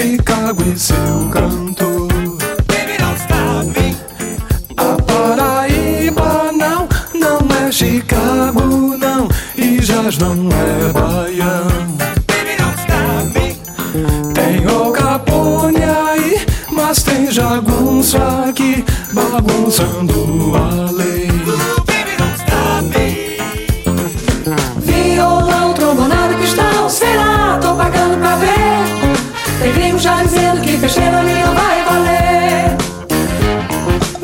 Chicago e seu cantor. Baby, don't stop me. A Paraíba não, não é Chicago não E Jazz não é baião Baby, don't stop me. Tem o Capone aí, mas tem jagunço aqui Bagunçando a lei fecheiro ali não vai valer.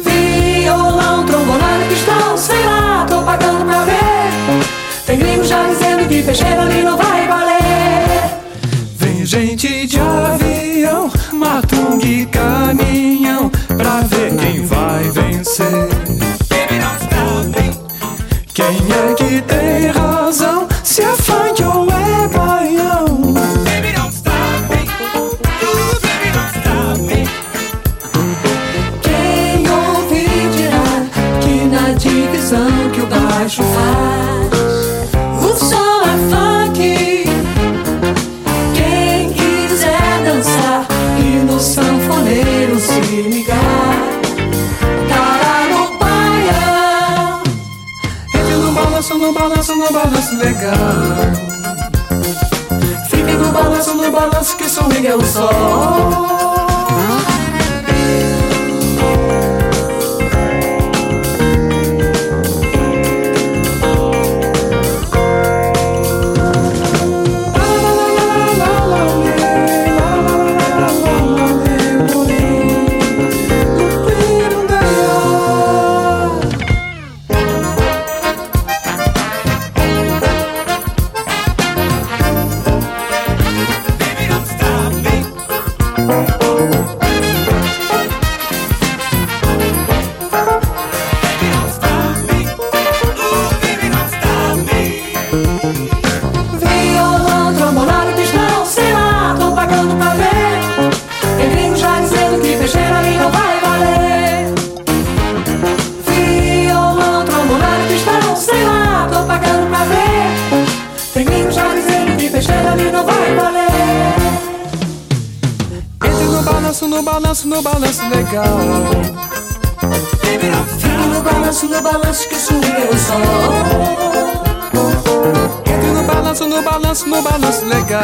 Violão, trombonado, cristão, sei lá, tô pagando pra ver. Tem gringo já dizendo que fecheiro ali não vai valer. Vem gente de avião, matungue caminhão Pra ver quem vai vencer. Quem é que tem razão, se é no balanço, no balanço, legal. Fique no balanço, no balanço que swing é o sol balanço, no balanço, no balanço legal. Stop no balanço, no balanço que é o som. Entre no balanço, no balanço, no balanço legal.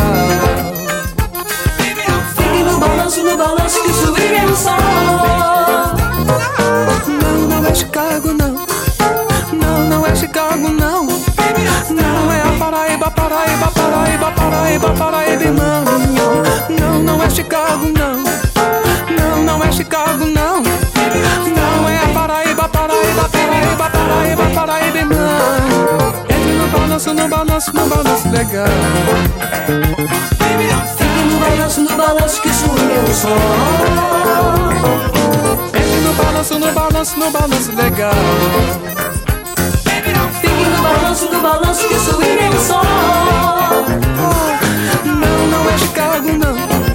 Fique no balanço, no balanço que é o som. Não, não é Chicago não. Não, não é Chicago não. Não é a Paraíba, Paraíba, Paraíba, Paraíba, Paraíba, balanço, no balanço legal. Fique no balanço, no balanço que sumiu o sol. No balanço, no balanço, no balanço legal. Fique no balanço, no balanço que sumiu o sol. Não, não é Chicago, não.